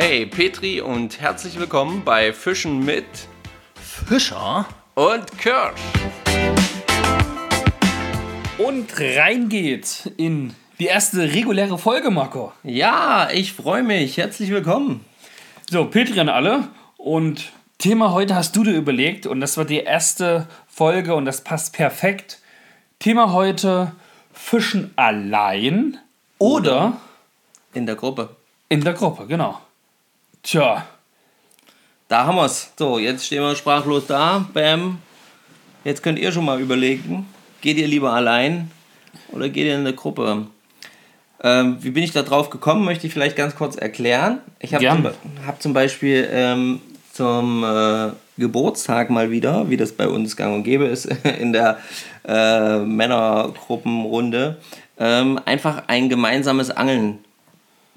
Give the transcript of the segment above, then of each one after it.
Hey Petri und herzlich willkommen bei Fischen mit Fischer und Kirsch. und rein geht's in die erste reguläre Folge, Marco. Ja, ich freue mich. Herzlich willkommen. So, Petri an alle und Thema heute hast du dir überlegt und das war die erste Folge und das passt perfekt. Thema heute Fischen allein oder In der Gruppe. in der Gruppe, genau. Tja, Da haben wir's. So, jetzt stehen wir sprachlos da. Bam. Jetzt könnt ihr schon mal überlegen, geht ihr lieber allein oder geht ihr in der Gruppe? Ähm, wie bin ich da drauf gekommen, möchte ich vielleicht ganz kurz erklären. Ich habe zum, hab zum Beispiel ähm, zum äh, Geburtstag mal wieder, wie das bei uns gang und gäbe ist, in der äh, Männergruppenrunde, ähm, einfach ein gemeinsames Angeln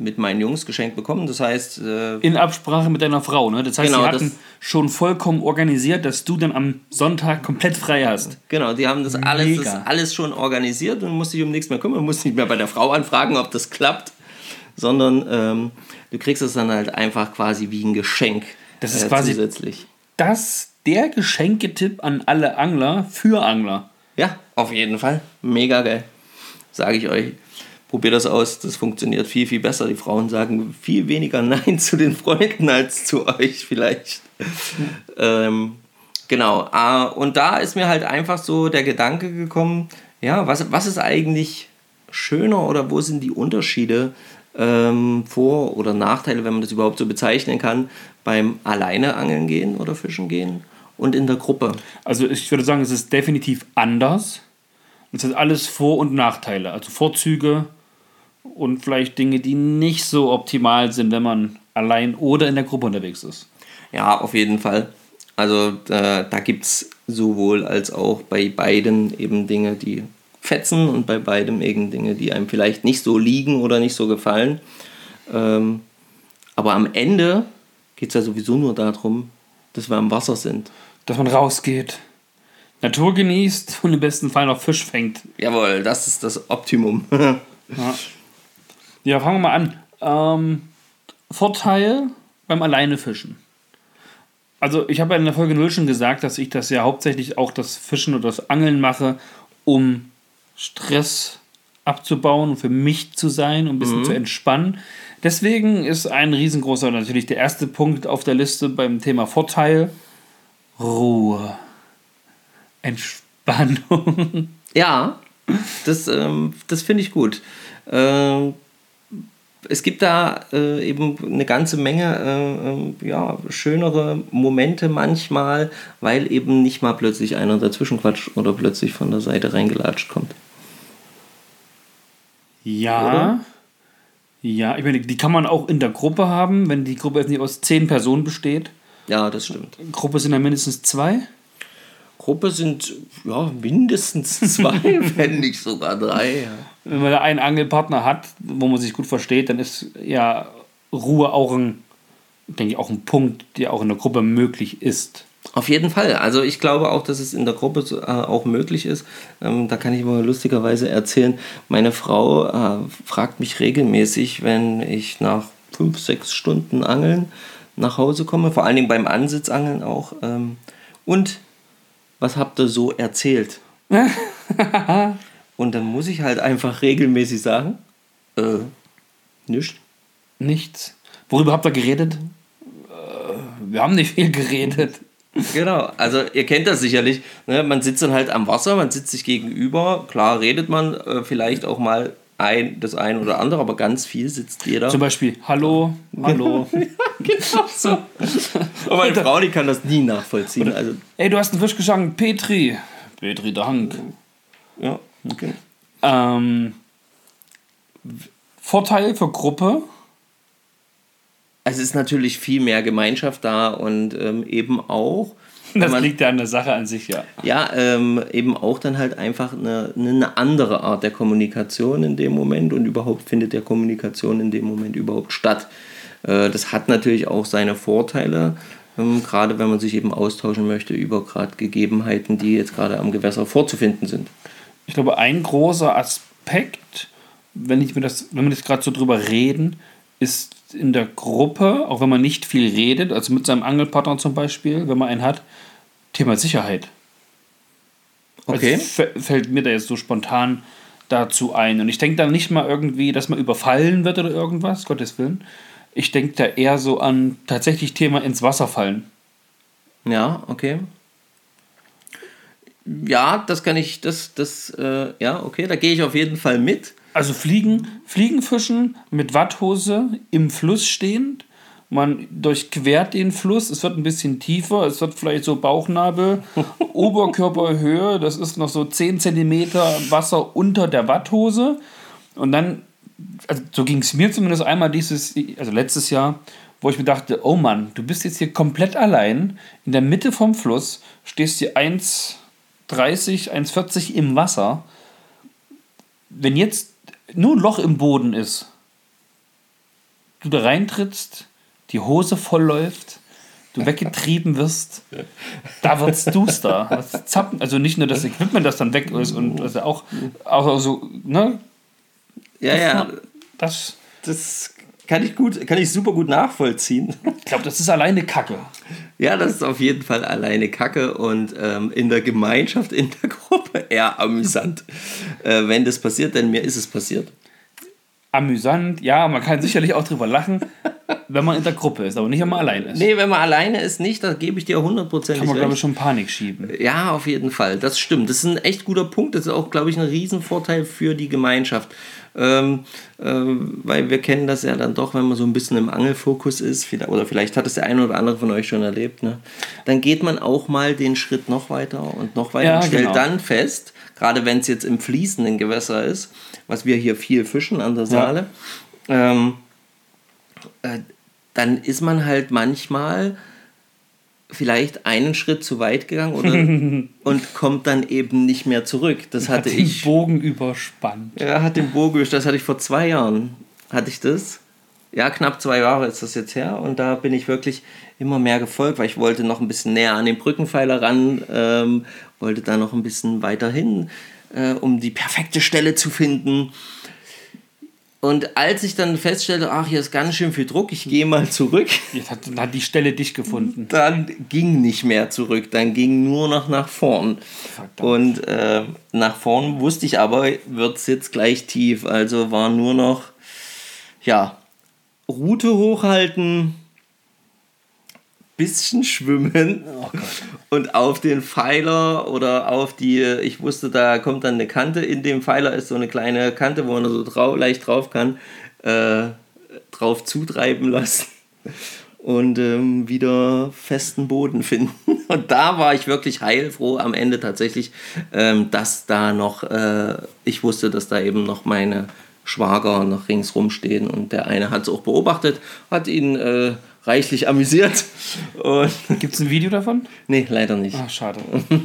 mit meinen Jungs geschenkt bekommen. Das heißt, äh, in Absprache mit deiner Frau, ne? Das heißt, Genau, sie hatten schon vollkommen organisiert, dass du dann am Sonntag komplett frei hast. Genau, die haben das alles, das alles schon organisiert und musst dich um nichts mehr kümmern, musst nicht mehr bei der Frau anfragen, ob das klappt, sondern ähm, du kriegst es dann halt einfach quasi wie ein Geschenk Das ist äh, quasi- zusätzlich. Das der Geschenketipp an alle Angler für Angler. Ja, auf jeden Fall. Mega geil. Sage ich euch. Probiert das aus, das funktioniert viel, viel besser. Die Frauen sagen viel weniger Nein zu den Freunden als zu euch vielleicht. ähm, genau. Ah, und da ist mir halt einfach so der Gedanke gekommen, ja, was, was ist eigentlich schöner oder wo sind die Unterschiede ähm, Vor- oder Nachteile, wenn man das überhaupt so bezeichnen kann, beim alleine angeln gehen oder fischen gehen und in der Gruppe? Also ich würde sagen, es ist definitiv anders. Es hat alles Vor- und Nachteile. Also Vorzüge und vielleicht Dinge, die nicht so optimal sind, wenn man allein oder in der Gruppe unterwegs ist. Ja, auf jeden Fall. Also äh, da gibt es sowohl als auch bei beiden eben Dinge, die fetzen und bei beidem eben Dinge, die einem vielleicht nicht so liegen oder nicht so gefallen. Ähm, aber am Ende geht es ja sowieso nur darum, dass wir am Wasser sind. Dass man rausgeht, Natur genießt und im besten Fall noch Fisch fängt. Jawohl, das ist das Optimum. Ja, fangen wir mal an. Ähm, Vorteil beim Alleinefischen. Also ich habe ja in der Folge 0 schon gesagt, dass ich das ja hauptsächlich auch das Fischen oder das Angeln mache, um Stress abzubauen und für mich zu sein, um ein bisschen zu entspannen. Deswegen ist ein riesengroßer, natürlich der erste Punkt auf der Liste beim Thema Vorteil, Ruhe. Entspannung. Ja, das, ähm, das finde ich gut. Ähm, es gibt da äh, eben eine ganze Menge äh, äh, ja, schönere Momente manchmal, weil eben nicht mal plötzlich einer dazwischen quatscht oder plötzlich von der Seite reingelatscht kommt. Ja. Oder? Ja, ich meine, die kann man auch in der Gruppe haben, wenn die Gruppe jetzt nicht aus zehn Personen besteht. Ja, das stimmt. Gruppe sind ja mindestens zwei. Gruppe sind ja mindestens zwei, wenn nicht sogar drei. Ja. Wenn man da einen Angelpartner hat, wo man sich gut versteht, dann ist ja Ruhe auch ein, denke ich, auch ein Punkt, der auch in der Gruppe möglich ist. Auf jeden Fall. Also ich glaube auch, dass es in der Gruppe äh, auch möglich ist. Ähm, da kann ich mal lustigerweise erzählen, meine Frau äh, fragt mich regelmäßig, wenn ich nach fünf, sechs Stunden Angeln nach Hause komme, vor allen Dingen beim Ansitzangeln auch. Ähm, und was habt ihr so erzählt? und dann muss ich halt einfach regelmäßig sagen, äh, nichts. Nichts. Worüber habt ihr geredet? Äh, Wir haben nicht viel geredet. Genau, also ihr kennt das sicherlich. Ne? Man sitzt dann halt am Wasser, man sitzt sich gegenüber. Klar redet man äh, vielleicht auch mal ein, das ein oder andere, aber ganz viel sitzt jeder. Zum Beispiel, hallo, hallo. genau so. Aber meine Frau, die kann das nie nachvollziehen. Also, Ey, du hast einen Fisch geschlagen, Petri. Petri, Dank. ja, okay. Ähm, Vorteil für Gruppe. Es ist natürlich viel mehr Gemeinschaft da und ähm, eben auch, Das man, liegt ja an der Sache an sich, ja. ja, ähm, eben auch dann halt einfach eine, eine andere Art der Kommunikation in dem Moment und überhaupt findet der Kommunikation in dem Moment überhaupt statt. Äh, das hat natürlich auch seine Vorteile, ähm, gerade wenn man sich eben austauschen möchte über gerade Gegebenheiten, die jetzt gerade am Gewässer vorzufinden sind. Ich glaube, ein großer Aspekt, wenn, ich mir das, wenn wir jetzt gerade so drüber reden, ist in der Gruppe, auch wenn man nicht viel redet, also mit seinem Angelpartner zum Beispiel, wenn man einen hat, Thema Sicherheit. Okay. Also fällt mir da jetzt so spontan dazu ein. Und ich denke da nicht mal irgendwie, dass man überfallen wird oder irgendwas, Gottes Willen. Ich denke da eher so an tatsächlich Thema ins Wasser fallen. Ja, okay. Ja, das kann ich, das, das, äh, ja, okay, da gehe ich auf jeden Fall mit. Also Fliegen, Fliegenfischen mit Watthose im Fluss stehend. Man durchquert den Fluss, es wird ein bisschen tiefer, es wird vielleicht so Bauchnabel, Oberkörperhöhe, das ist noch so 10 cm Wasser unter der Watthose. Und dann, also so ging es mir zumindest einmal dieses, also letztes Jahr, wo ich mir dachte, oh Mann, du bist jetzt hier komplett allein in der Mitte vom Fluss, stehst hier 1,30, 1,40 im Wasser. Wenn jetzt nur ein Loch im Boden ist, du da reintrittst, die Hose voll läuft, du weggetrieben wirst, da wird's duster. Also nicht nur das Equipment, das dann weg ist und also auch, auch so, ne? Ja, ja. Das, das kann ich gut, kann ich super gut nachvollziehen. Ich glaube, das ist alleine Kacke. Ja, das ist auf jeden Fall alleine Kacke und ähm, in der Gemeinschaft, in der Gruppe eher amüsant, äh, wenn das passiert, denn mir ist es passiert amüsant. Ja, man kann sicherlich auch drüber lachen, wenn man in der Gruppe ist, aber nicht, wenn man alleine ist. Nee, wenn man alleine ist, nicht, da gebe ich dir hundertprozentig Kann man, glaube ich, schon Panik schieben. Ja, auf jeden Fall. Das stimmt. Das ist ein echt guter Punkt. Das ist auch, glaube ich, ein Riesenvorteil für die Gemeinschaft. Ähm, äh, weil wir kennen das ja dann doch, wenn man so ein bisschen im Angelfokus ist, oder vielleicht hat es der eine oder andere von euch schon erlebt, ne? dann geht man auch mal den Schritt noch weiter und noch weiter ja, und stellt genau. dann fest, gerade wenn es jetzt im fließenden Gewässer ist, was wir hier viel fischen an der Saale, ja. ähm, äh, dann ist man halt manchmal vielleicht einen Schritt zu weit gegangen oder, und kommt dann eben nicht mehr zurück. Das hatte hat ich. den Bogen überspannt. Ja, hat den Bogen Das hatte ich vor zwei Jahren. Hatte ich das? Ja, knapp zwei Jahre ist das jetzt her. Und da bin ich wirklich immer mehr gefolgt, weil ich wollte noch ein bisschen näher an den Brückenpfeiler ran, ähm, wollte da noch ein bisschen weiter hin, äh, um die perfekte Stelle zu finden. Und als ich dann feststellte, ach, hier ist ganz schön viel Druck, ich gehe mal zurück. Jetzt hat, dann hat die Stelle dich gefunden. Dann ging nicht mehr zurück, dann ging nur noch nach vorn. Verdammt. Und äh, nach vorn wusste ich aber, wird es jetzt gleich tief. Also war nur noch, ja, Route hochhalten, bisschen schwimmen oh und auf den Pfeiler oder auf die, ich wusste, da kommt dann eine Kante, in dem Pfeiler ist so eine kleine Kante, wo man so drau leicht drauf kann, äh, drauf zutreiben lassen und ähm, wieder festen Boden finden. Und da war ich wirklich heilfroh am Ende tatsächlich, ähm, dass da noch, äh, ich wusste, dass da eben noch meine Schwager noch ringsrum stehen und der eine hat es auch beobachtet, hat ihn äh, reichlich amüsiert. Gibt es ein Video davon? Nee, leider nicht. Ach, schade.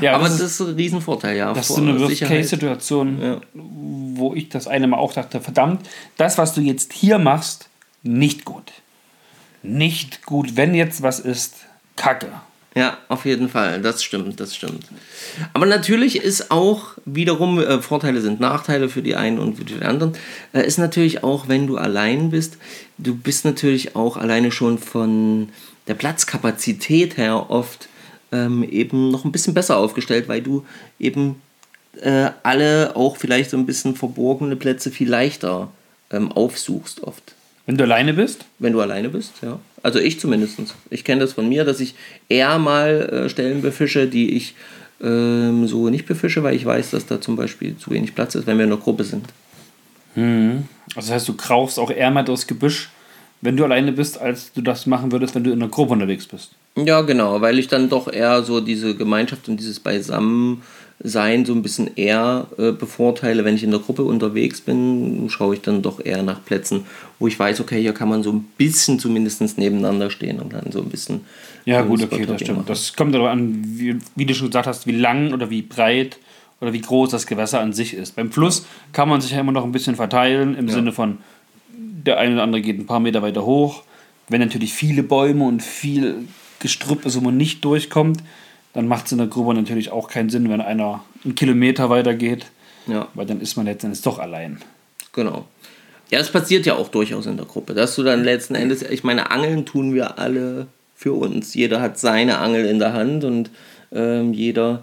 ja, aber das, ist, das ist ein Riesenvorteil, ja. Das ist so eine Worst-Case-Situation, ja. wo ich das eine Mal auch dachte, verdammt, das, was du jetzt hier machst, nicht gut. Nicht gut, wenn jetzt was ist, kacke. Ja, auf jeden Fall, das stimmt, das stimmt. Aber natürlich ist auch wiederum, äh, Vorteile sind Nachteile für die einen und für die anderen, äh, ist natürlich auch, wenn du allein bist, du bist natürlich auch alleine schon von der Platzkapazität her oft ähm, eben noch ein bisschen besser aufgestellt, weil du eben äh, alle auch vielleicht so ein bisschen verborgene Plätze viel leichter ähm, aufsuchst oft. Wenn du alleine bist? Wenn du alleine bist, ja. Also ich zumindest. Ich kenne das von mir, dass ich eher mal äh, Stellen befische, die ich ähm, so nicht befische, weil ich weiß, dass da zum Beispiel zu wenig Platz ist, wenn wir in einer Gruppe sind. Hm. Also das heißt, du kaufst auch eher mal das Gebüsch, wenn du alleine bist, als du das machen würdest, wenn du in einer Gruppe unterwegs bist. Ja, genau, weil ich dann doch eher so diese Gemeinschaft und dieses Beisammen sein so ein bisschen eher äh, bevorteile. Wenn ich in der Gruppe unterwegs bin, schaue ich dann doch eher nach Plätzen, wo ich weiß, okay, hier kann man so ein bisschen zumindest nebeneinander stehen und dann so ein bisschen. Ja, gut, okay, das stimmt. Machen. Das kommt darauf an, wie, wie, du schon gesagt hast, wie lang oder wie breit oder wie groß das Gewässer an sich ist. Beim Fluss kann man sich ja immer noch ein bisschen verteilen, im ja. Sinne von, der eine oder andere geht ein paar Meter weiter hoch. Wenn natürlich viele Bäume und viel Gestrüpp ist, wo man nicht durchkommt, dann macht es in der Grube natürlich auch keinen Sinn, wenn einer einen Kilometer weiter geht, ja. weil dann ist man letztendlich doch allein. Genau. Ja, das passiert ja auch durchaus in der Gruppe, dass du dann letzten Endes, ich meine, Angeln tun wir alle für uns. Jeder hat seine Angel in der Hand und ähm, jeder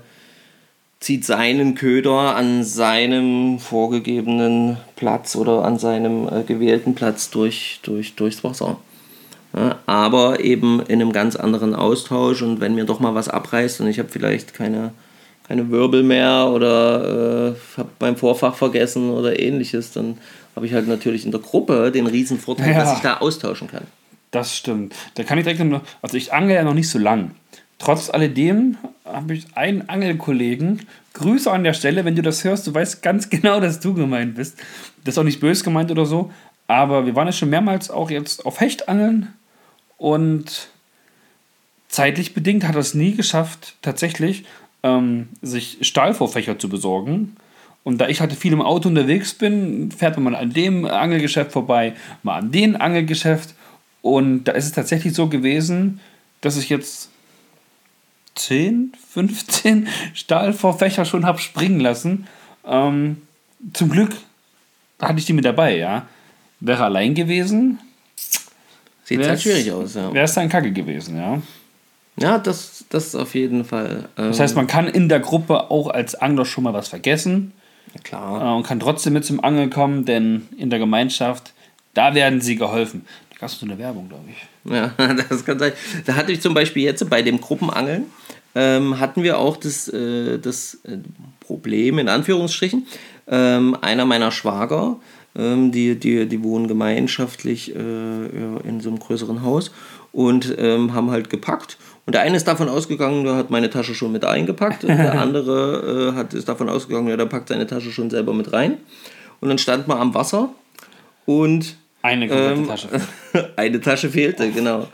zieht seinen Köder an seinem vorgegebenen Platz oder an seinem äh, gewählten Platz durch, durch, durchs Wasser. Aber eben in einem ganz anderen Austausch und wenn mir doch mal was abreißt und ich habe vielleicht keine, keine Wirbel mehr oder äh, habe mein Vorfach vergessen oder ähnliches, dann habe ich halt natürlich in der Gruppe den riesen Vorteil, ja. dass ich da austauschen kann. Das stimmt. Da kann ich direkt noch, also ich angle ja noch nicht so lang. Trotz alledem habe ich einen Angelkollegen. Grüße an der Stelle, wenn du das hörst, du weißt ganz genau, dass du gemeint bist. Das ist auch nicht böse gemeint oder so. Aber wir waren ja schon mehrmals auch jetzt auf Hechtangeln und zeitlich bedingt hat er es nie geschafft, tatsächlich ähm, sich Stahlvorfächer zu besorgen. Und da ich halt viel im Auto unterwegs bin, fährt man mal an dem Angelgeschäft vorbei, mal an dem Angelgeschäft. Und da ist es tatsächlich so gewesen, dass ich jetzt 10, 15 Stahlvorfächer schon habe springen lassen. Ähm, zum Glück hatte ich die mit dabei, ja. Wäre allein gewesen. Sieht halt schwierig aus, ja. Wäre es dann kacke gewesen, ja. Ja, das, das auf jeden Fall. Ähm, das heißt, man kann in der Gruppe auch als Angler schon mal was vergessen. Klar. Äh, und kann trotzdem mit zum Angeln kommen, denn in der Gemeinschaft, da werden sie geholfen. Da gab es so eine Werbung, glaube ich. Ja, das kann sein. Da hatte ich zum Beispiel jetzt bei dem Gruppenangeln, ähm, hatten wir auch das, äh, das äh, Problem, in Anführungsstrichen, ähm, einer meiner Schwager, ähm, die, die, die wohnen gemeinschaftlich äh, in so einem größeren Haus und ähm, haben halt gepackt. Und der eine ist davon ausgegangen, der hat meine Tasche schon mit eingepackt. Und der andere äh, hat, ist davon ausgegangen, ja, der packt seine Tasche schon selber mit rein. Und dann stand man am Wasser und. Eine ähm, Tasche. eine Tasche fehlte, genau.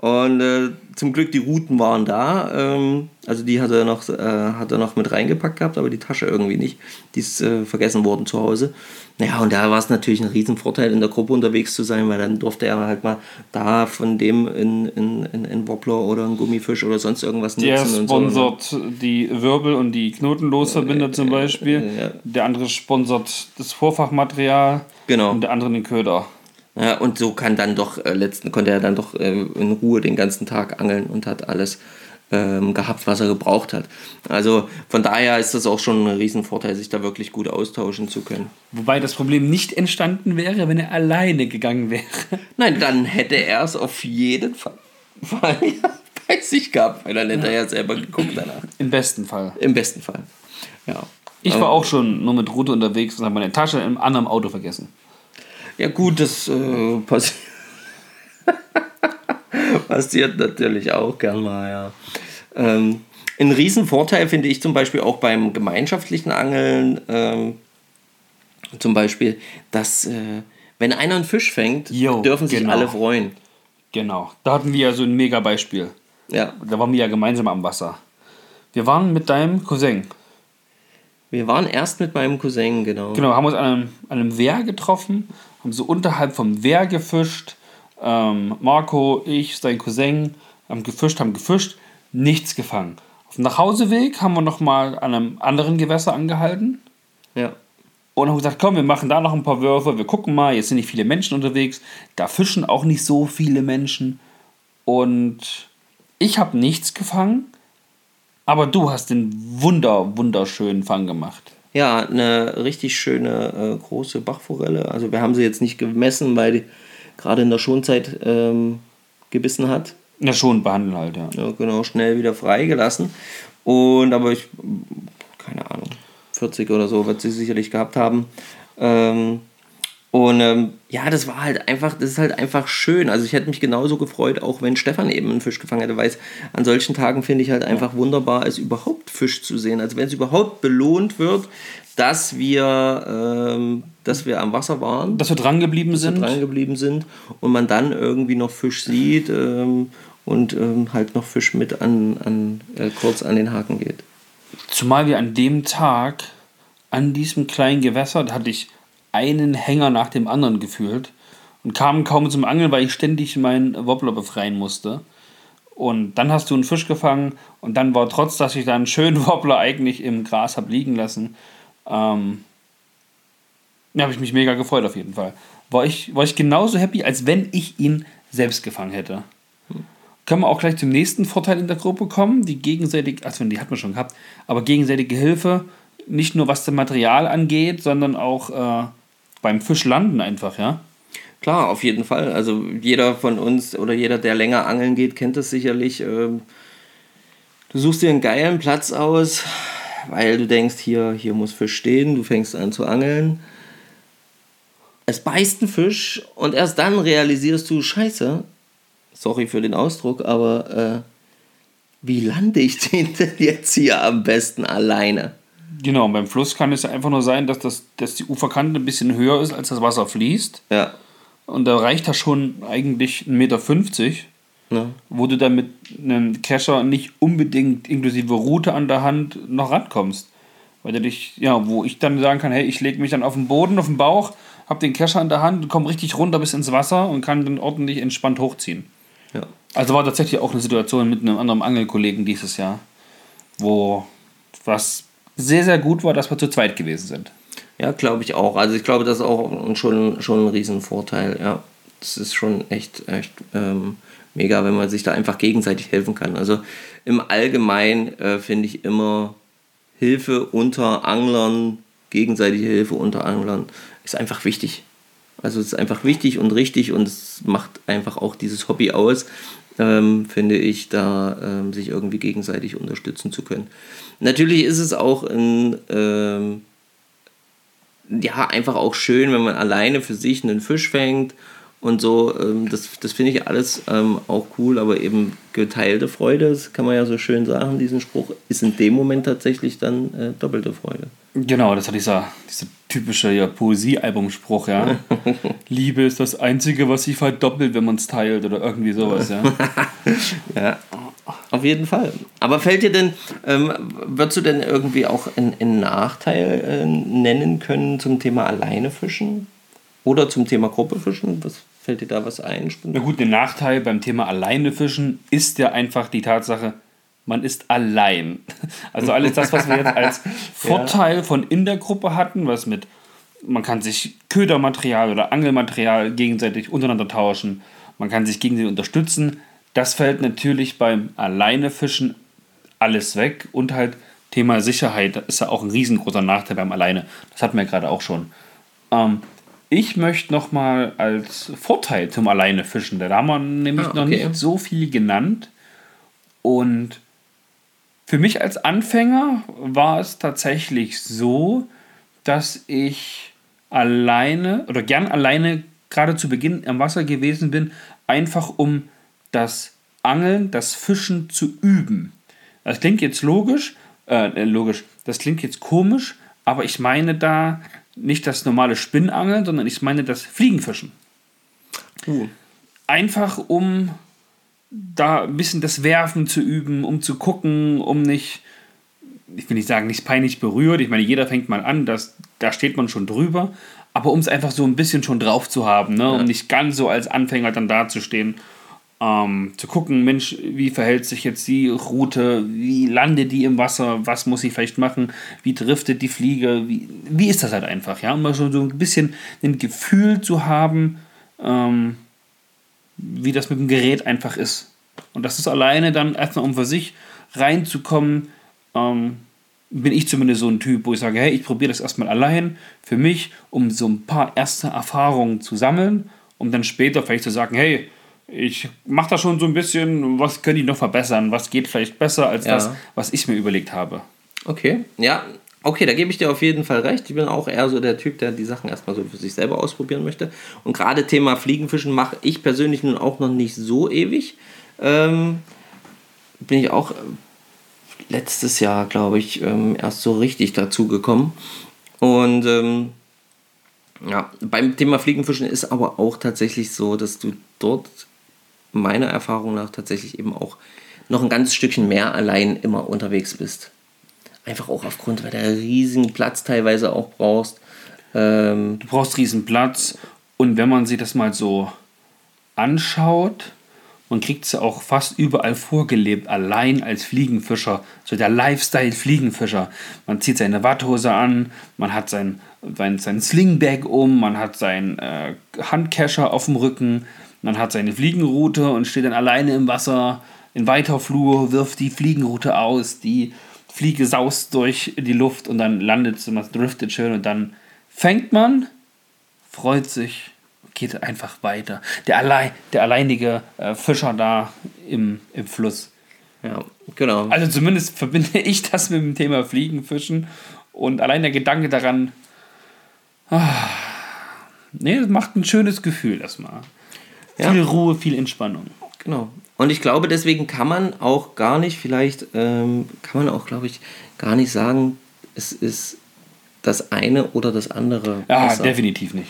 Und äh, zum Glück die Routen waren da. Ähm, also die hat er, noch, äh, hat er noch mit reingepackt gehabt, aber die Tasche irgendwie nicht. Die ist äh, vergessen worden zu Hause. Naja, und da war es natürlich ein Riesenvorteil, in der Gruppe unterwegs zu sein, weil dann durfte er halt mal da von dem in, in, in, in Wobbler oder ein Gummifisch oder sonst irgendwas nutzen. Der sponsert so. die Wirbel und die Knotenlosverbinder zum Beispiel. Ja. Der andere sponsert das Vorfachmaterial. Genau. Und der andere den Köder. Ja, und so kann dann doch, äh, letzten konnte er dann doch äh, in Ruhe den ganzen Tag angeln und hat alles ähm, gehabt, was er gebraucht hat. Also von daher ist das auch schon ein Riesenvorteil, sich da wirklich gut austauschen zu können. Wobei das Problem nicht entstanden wäre, wenn er alleine gegangen wäre. Nein, dann hätte er es auf jeden Fall bei sich gehabt, weil dann hätte er ja selber geguckt danach. Im besten Fall. Im besten Fall, ja. Ich war auch schon nur mit Route unterwegs und habe meine Tasche im anderen Auto vergessen. Ja gut, das äh, passi passiert natürlich auch gern mal, ja. Ähm, ein Riesenvorteil finde ich zum Beispiel auch beim gemeinschaftlichen Angeln, ähm, zum Beispiel, dass äh, wenn einer einen Fisch fängt, jo, dürfen sich genau. alle freuen. Genau, da hatten wir ja so ein mega Beispiel. Ja. Da waren wir ja gemeinsam am Wasser. Wir waren mit deinem Cousin. Wir waren erst mit meinem Cousin, genau. Genau, haben uns an einem, an einem Wehr getroffen haben so unterhalb vom Wehr gefischt. Ähm, Marco, ich, sein Cousin haben gefischt, haben gefischt, nichts gefangen. Auf dem Nachhauseweg haben wir nochmal an einem anderen Gewässer angehalten. Ja. Und haben gesagt, komm, wir machen da noch ein paar Würfe, wir gucken mal, jetzt sind nicht viele Menschen unterwegs, da fischen auch nicht so viele Menschen. Und ich habe nichts gefangen, aber du hast den wunder, wunderschönen Fang gemacht. Ja, eine richtig schöne äh, große Bachforelle. Also wir haben sie jetzt nicht gemessen, weil die gerade in der Schonzeit ähm, gebissen hat. Ja, schon behandeln halt, ja. ja. Genau, schnell wieder freigelassen. Und aber ich, keine Ahnung, 40 oder so wird sie sicherlich gehabt haben. Ähm, und ähm, ja, das war halt einfach, das ist halt einfach schön. Also ich hätte mich genauso gefreut, auch wenn Stefan eben einen Fisch gefangen hätte, weil es an solchen Tagen finde ich halt einfach wunderbar, es überhaupt Fisch zu sehen. Also wenn es überhaupt belohnt wird, dass wir, ähm, dass wir am Wasser waren. Dass wir dran geblieben sind. dran geblieben sind und man dann irgendwie noch Fisch sieht ähm, und ähm, halt noch Fisch mit an, an äh, kurz an den Haken geht. Zumal wir an dem Tag an diesem kleinen Gewässer, da hatte ich einen Hänger nach dem anderen gefühlt und kam kaum zum Angeln, weil ich ständig meinen Wobbler befreien musste. Und dann hast du einen Fisch gefangen und dann war trotz, dass ich da einen schönen Wobbler eigentlich im Gras habe liegen lassen, ähm, Ja, habe ich mich mega gefreut auf jeden Fall. War ich, war ich genauso happy, als wenn ich ihn selbst gefangen hätte. Hm. Können wir auch gleich zum nächsten Vorteil in der Gruppe kommen, die gegenseitige, also die hat man schon gehabt, aber gegenseitige Hilfe, nicht nur was das Material angeht, sondern auch äh, beim Fischlanden einfach, ja. Klar, auf jeden Fall. Also jeder von uns oder jeder, der länger angeln geht, kennt das sicherlich. Ähm, du suchst dir einen geilen Platz aus, weil du denkst, hier, hier muss Fisch stehen, du fängst an zu angeln. Es beißt ein Fisch und erst dann realisierst du, scheiße, sorry für den Ausdruck, aber äh, wie lande ich den denn jetzt hier am besten alleine? Genau, und beim Fluss kann es ja einfach nur sein, dass, das, dass die Uferkante ein bisschen höher ist, als das Wasser fließt. Ja. Und da reicht das schon eigentlich 1,50 Meter, ja. wo du dann mit einem Kescher nicht unbedingt inklusive Route an der Hand noch rankommst. Weil du dich, ja, wo ich dann sagen kann, hey, ich lege mich dann auf den Boden, auf den Bauch, habe den Kescher in der Hand, komme richtig runter bis ins Wasser und kann dann ordentlich entspannt hochziehen. Ja. Also war tatsächlich auch eine Situation mit einem anderen Angelkollegen dieses Jahr, wo was sehr, sehr gut war, dass wir zu zweit gewesen sind. Ja, glaube ich auch. Also ich glaube, das ist auch schon, schon ein Riesenvorteil, ja. Das ist schon echt, echt ähm, mega, wenn man sich da einfach gegenseitig helfen kann. Also im Allgemeinen äh, finde ich immer Hilfe unter Anglern, gegenseitige Hilfe unter Anglern, ist einfach wichtig. Also es ist einfach wichtig und richtig und es macht einfach auch dieses Hobby aus, ähm, finde ich, da ähm, sich irgendwie gegenseitig unterstützen zu können. Natürlich ist es auch ein, ähm, ja, einfach auch schön, wenn man alleine für sich einen Fisch fängt und so. Ähm, das das finde ich alles ähm, auch cool, aber eben geteilte Freude, das kann man ja so schön sagen, diesen Spruch, ist in dem Moment tatsächlich dann äh, doppelte Freude. Genau, das hat dieser, dieser typische ja, Poesie-Albumspruch, ja. Liebe ist das Einzige, was sich verdoppelt, wenn man es teilt oder irgendwie sowas, ja. ja, auf jeden Fall. Aber fällt dir denn, ähm, würdest du denn irgendwie auch einen Nachteil äh, nennen können zum Thema alleine fischen? Oder zum Thema Gruppe fischen? Was fällt dir da was ein? Na gut, der Nachteil beim Thema alleine fischen ist ja einfach die Tatsache, man ist allein. Also alles das, was wir jetzt als Vorteil ja. von in der Gruppe hatten, was mit, man kann sich Ködermaterial oder Angelmaterial gegenseitig untereinander tauschen, man kann sich gegenseitig unterstützen, das fällt natürlich beim Alleinefischen alles weg und halt Thema Sicherheit ist ja auch ein riesengroßer Nachteil beim Alleine. Das hatten wir gerade auch schon. Ähm, ich möchte nochmal als Vorteil zum Alleinefischen, da haben wir nämlich ah, okay. noch nicht so viel genannt. Und für mich als Anfänger war es tatsächlich so, dass ich alleine oder gern alleine gerade zu Beginn am Wasser gewesen bin, einfach um das Angeln, das Fischen zu üben. Das klingt jetzt logisch, äh, äh logisch, das klingt jetzt komisch, aber ich meine da nicht das normale Spinnangeln, sondern ich meine das Fliegenfischen. Uh. Einfach um da ein bisschen das Werfen zu üben, um zu gucken, um nicht, ich will nicht sagen, nicht peinlich berührt. Ich meine, jeder fängt mal an, das, da steht man schon drüber. Aber um es einfach so ein bisschen schon drauf zu haben, ne? um nicht ganz so als Anfänger dann dazustehen. Ähm, zu gucken, Mensch, wie verhält sich jetzt die Route, wie landet die im Wasser, was muss ich vielleicht machen, wie driftet die Fliege, wie, wie ist das halt einfach, ja, um mal schon so ein bisschen ein Gefühl zu haben, ähm, wie das mit dem Gerät einfach ist. Und das ist alleine dann erstmal, um für sich reinzukommen, ähm, bin ich zumindest so ein Typ, wo ich sage, hey, ich probiere das erstmal allein für mich, um so ein paar erste Erfahrungen zu sammeln, um dann später vielleicht zu sagen, hey, ich mache da schon so ein bisschen, was könnte ich noch verbessern, was geht vielleicht besser als ja. das, was ich mir überlegt habe. Okay, ja, Okay, da gebe ich dir auf jeden Fall recht. Ich bin auch eher so der Typ, der die Sachen erstmal so für sich selber ausprobieren möchte. Und gerade Thema Fliegenfischen mache ich persönlich nun auch noch nicht so ewig. Ähm, bin ich auch äh, letztes Jahr, glaube ich, ähm, erst so richtig dazu gekommen. Und ähm, ja, beim Thema Fliegenfischen ist aber auch tatsächlich so, dass du dort meiner Erfahrung nach tatsächlich eben auch noch ein ganz Stückchen mehr allein immer unterwegs bist. Einfach auch aufgrund, weil du riesigen Platz teilweise auch brauchst. Ähm du brauchst riesen Platz und wenn man sich das mal so anschaut, man kriegt es ja auch fast überall vorgelebt, allein als Fliegenfischer, so der Lifestyle-Fliegenfischer. Man zieht seine Watthose an, man hat sein sein, sein Slingbag um, man hat seinen äh, Handkescher auf dem Rücken, man hat seine Fliegenroute und steht dann alleine im Wasser in weiter Flur, wirft die Fliegenroute aus, die Fliege saust durch die Luft und dann landet sie, man driftet schön und dann fängt man, freut sich, geht einfach weiter. Der, allein, der alleinige äh, Fischer da im, im Fluss. Ja, genau. Also zumindest verbinde ich das mit dem Thema Fliegen, Fischen und allein der Gedanke daran, ah, nee, das macht ein schönes Gefühl erstmal. Ja. Viel Ruhe, viel Entspannung. Genau. Und ich glaube, deswegen kann man auch gar nicht, vielleicht ähm, kann man auch, glaube ich, gar nicht sagen, es ist das eine oder das andere. Ja, besser. definitiv nicht.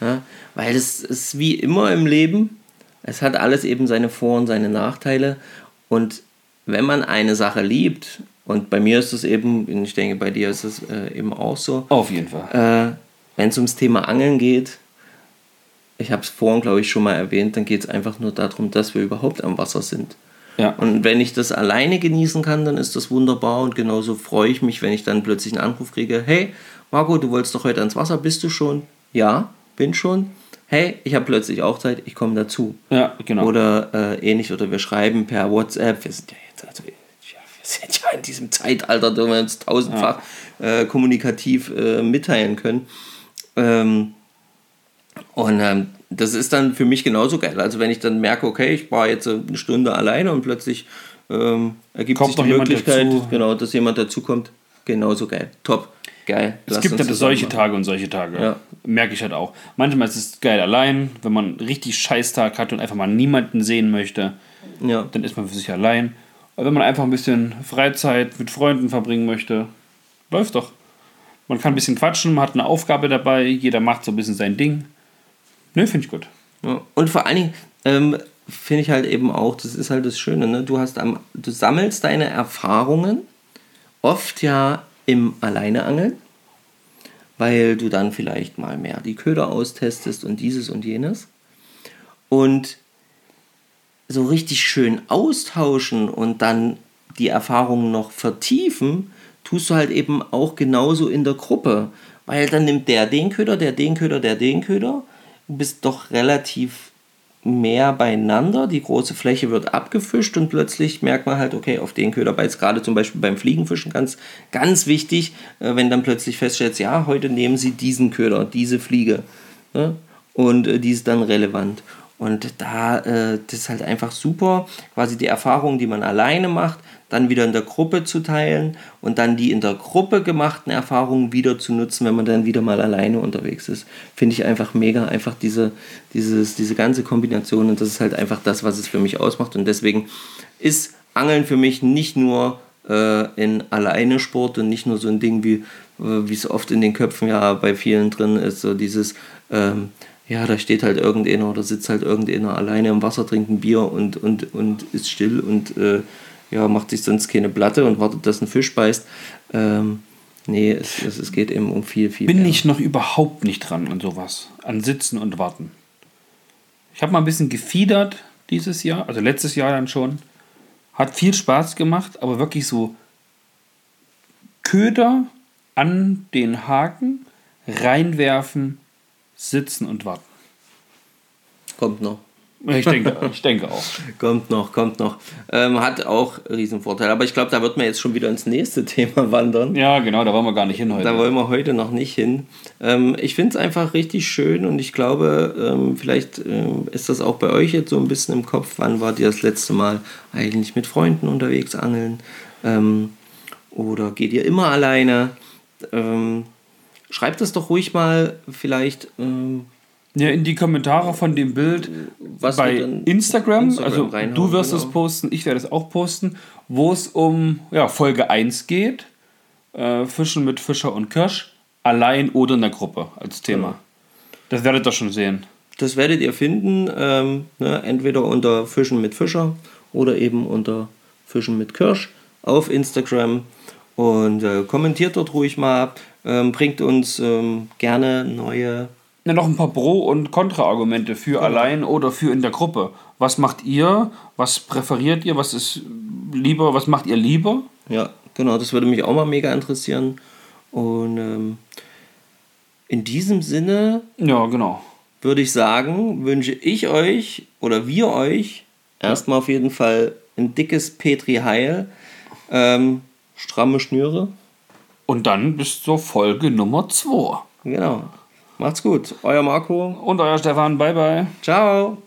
Ja, weil es ist wie immer im Leben, es hat alles eben seine Vor- und seine Nachteile. Und wenn man eine Sache liebt, und bei mir ist es eben, ich denke, bei dir ist es äh, eben auch so, Auf jeden Fall. äh, wenn es ums Thema Angeln geht, ich habe es vorhin, glaube ich, schon mal erwähnt, dann geht es einfach nur darum, dass wir überhaupt am Wasser sind. Ja. Und wenn ich das alleine genießen kann, dann ist das wunderbar und genauso freue ich mich, wenn ich dann plötzlich einen Anruf kriege, hey, Marco, du wolltest doch heute ans Wasser, bist du schon? Ja, bin schon. Hey, ich habe plötzlich auch Zeit, ich komme dazu. Ja, genau. Oder äh, ähnlich, oder wir schreiben per WhatsApp, wir sind ja jetzt, also, ja, wir sind ja in diesem Zeitalter, wo wir uns tausendfach äh, kommunikativ äh, mitteilen können. Ähm, und ähm, das ist dann für mich genauso geil. Also wenn ich dann merke, okay, ich war jetzt eine Stunde alleine und plötzlich ähm, ergibt Kommt sich die Möglichkeit, genau, dass jemand dazukommt, genauso geil. Top, geil. Es Lass gibt halt solche machen. Tage und solche Tage. Ja. Merke ich halt auch. Manchmal ist es geil allein, wenn man einen richtig Scheißtag hat und einfach mal niemanden sehen möchte, Ja, dann ist man für sich allein. Aber wenn man einfach ein bisschen Freizeit mit Freunden verbringen möchte, läuft doch. Man kann ein bisschen quatschen, man hat eine Aufgabe dabei, jeder macht so ein bisschen sein Ding. Ne, finde ich gut. Ja, und vor allen Dingen ähm, finde ich halt eben auch, das ist halt das Schöne, ne? du, hast am, du sammelst deine Erfahrungen oft ja im Alleineangeln, weil du dann vielleicht mal mehr die Köder austestest und dieses und jenes. Und so richtig schön austauschen und dann die Erfahrungen noch vertiefen, tust du halt eben auch genauso in der Gruppe. Weil dann nimmt der den Köder, der den Köder, der den Köder. Du bist doch relativ mehr beieinander. Die große Fläche wird abgefischt und plötzlich merkt man halt, okay, auf den Köder beißt gerade zum Beispiel beim Fliegenfischen ganz, ganz wichtig, äh, wenn dann plötzlich feststellst, ja, heute nehmen sie diesen Köder, diese Fliege. Ne? Und äh, die ist dann relevant. Und da, äh, das ist halt einfach super, quasi die Erfahrungen, die man alleine macht, dann wieder in der Gruppe zu teilen und dann die in der Gruppe gemachten Erfahrungen wieder zu nutzen, wenn man dann wieder mal alleine unterwegs ist. Finde ich einfach mega, einfach diese, dieses, diese ganze Kombination und das ist halt einfach das, was es für mich ausmacht. Und deswegen ist Angeln für mich nicht nur äh, in alleine Sport und nicht nur so ein Ding, wie äh, es oft in den Köpfen ja bei vielen drin ist, so dieses, ähm, ja, da steht halt irgendeiner oder sitzt halt irgendeiner alleine im Wasser, trinkt ein Bier und, und, und ist still und äh, ja, macht sich sonst keine Platte und wartet, dass ein Fisch beißt. Ähm, nee, es, es, es geht eben um viel, viel Bin mehr. ich noch überhaupt nicht dran an sowas. An Sitzen und Warten. Ich habe mal ein bisschen gefiedert dieses Jahr, also letztes Jahr dann schon. Hat viel Spaß gemacht, aber wirklich so Köder an den Haken, reinwerfen, sitzen und warten. Kommt noch. Ich denke, ich denke auch. Kommt noch, kommt noch. Ähm, hat auch Riesenvorteile. Aber ich glaube, da wird man jetzt schon wieder ins nächste Thema wandern. Ja, genau, da wollen wir gar nicht hin heute. Da wollen wir heute noch nicht hin. Ähm, ich finde es einfach richtig schön und ich glaube, ähm, vielleicht ähm, ist das auch bei euch jetzt so ein bisschen im Kopf. Wann wart ihr das letzte Mal eigentlich mit Freunden unterwegs angeln? Ähm, oder geht ihr immer alleine? Schreibt das doch ruhig mal vielleicht. Ähm, Ja, in die Kommentare von dem Bild was bei Instagram. Instagram also du wirst genau. es posten, ich werde es auch posten, wo es um ja, Folge 1 geht. Äh, Fischen mit Fischer und Kirsch. Allein oder in der Gruppe als Thema. Genau. Das werdet ihr schon sehen. Das werdet ihr finden, ähm, ne, entweder unter Fischen mit Fischer oder eben unter Fischen mit Kirsch auf Instagram. Und äh, kommentiert dort ruhig mal, ähm, bringt uns ähm, gerne neue. Ja, noch ein paar Pro- und Kontra-Argumente für allein oder für in der Gruppe. Was macht ihr? Was präferiert ihr? Was ist lieber? Was macht ihr lieber? Ja, genau, das würde mich auch mal mega interessieren. Und ähm, in diesem Sinne Ja, genau. würde ich sagen, wünsche ich euch oder wir euch erstmal auf jeden Fall ein dickes Petri Heil, ähm, stramme Schnüre. Und dann bis zur Folge Nummer 2. Genau. Macht's gut. Euer Marco. Und euer Stefan, bye bye. Ciao.